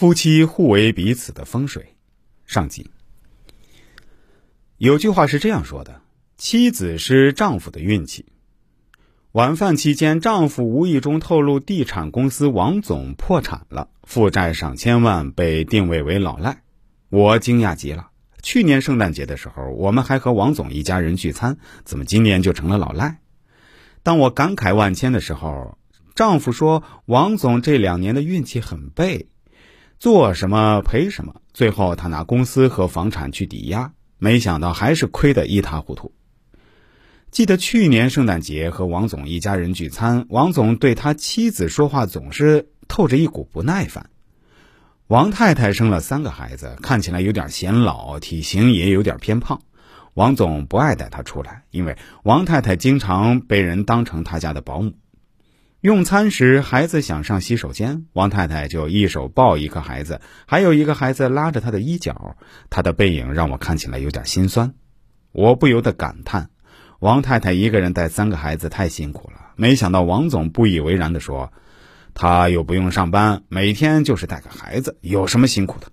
夫妻互为彼此的风水。上集有句话是这样说的：“妻子是丈夫的运气。”晚饭期间，丈夫无意中透露，地产公司王总破产了，负债上千万，被定位为老赖。我惊讶极了。去年圣诞节的时候，我们还和王总一家人聚餐，怎么今年就成了老赖？当我感慨万千的时候，丈夫说：“王总这两年的运气很背，做什么赔什么，最后他拿公司和房产去抵押，没想到还是亏得一塌糊涂。”记得去年圣诞节和王总一家人聚餐，王总对他妻子说话总是透着一股不耐烦。王太太生了三个孩子，看起来有点显老，体型也有点偏胖。王总不爱带她出来，因为王太太经常被人当成他家的保姆。用餐时，孩子想上洗手间，王太太就一手抱一个孩子，还有一个孩子拉着她的衣角。她的背影让我看起来有点心酸，我不由得感叹。王太太一个人带三个孩子太辛苦了，没想到王总不以为然地说：“他又不用上班，每天就是带个孩子，有什么辛苦的？”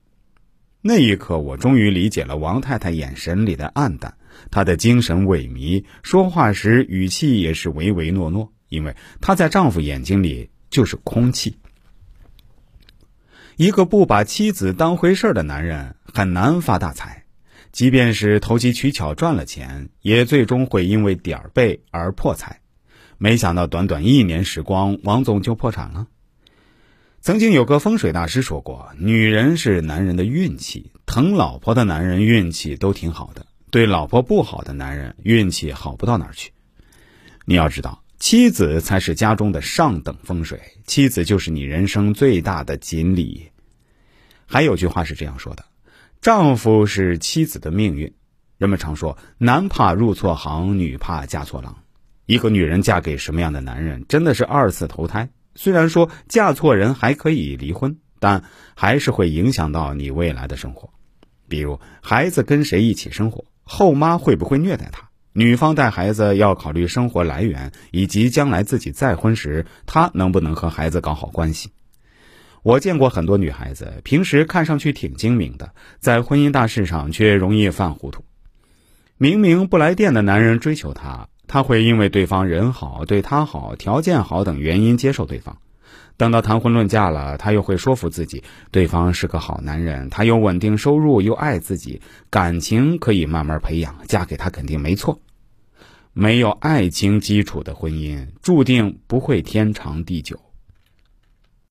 那一刻，我终于理解了王太太眼神里的暗淡，她的精神萎靡，说话时语气也是唯唯诺诺，因为她在丈夫眼睛里就是空气。一个不把妻子当回事的男人很难发大财。即便是投机取巧赚了钱，也最终会因为点儿背而破财。没想到短短一年时光，王总就破产了。曾经有个风水大师说过：“女人是男人的运气，疼老婆的男人运气都挺好的，对老婆不好的男人运气好不到哪儿去。”你要知道，妻子才是家中的上等风水，妻子就是你人生最大的锦鲤。还有句话是这样说的。丈夫是妻子的命运，人们常说男怕入错行，女怕嫁错郎。一个女人嫁给什么样的男人，真的是二次投胎。虽然说嫁错人还可以离婚，但还是会影响到你未来的生活。比如孩子跟谁一起生活，后妈会不会虐待他？女方带孩子要考虑生活来源，以及将来自己再婚时，她能不能和孩子搞好关系。我见过很多女孩子，平时看上去挺精明的，在婚姻大事上却容易犯糊涂。明明不来电的男人追求她，她会因为对方人好、对她好、条件好等原因接受对方。等到谈婚论嫁了，她又会说服自己，对方是个好男人，他有稳定收入，又爱自己，感情可以慢慢培养，嫁给他肯定没错。没有爱情基础的婚姻，注定不会天长地久。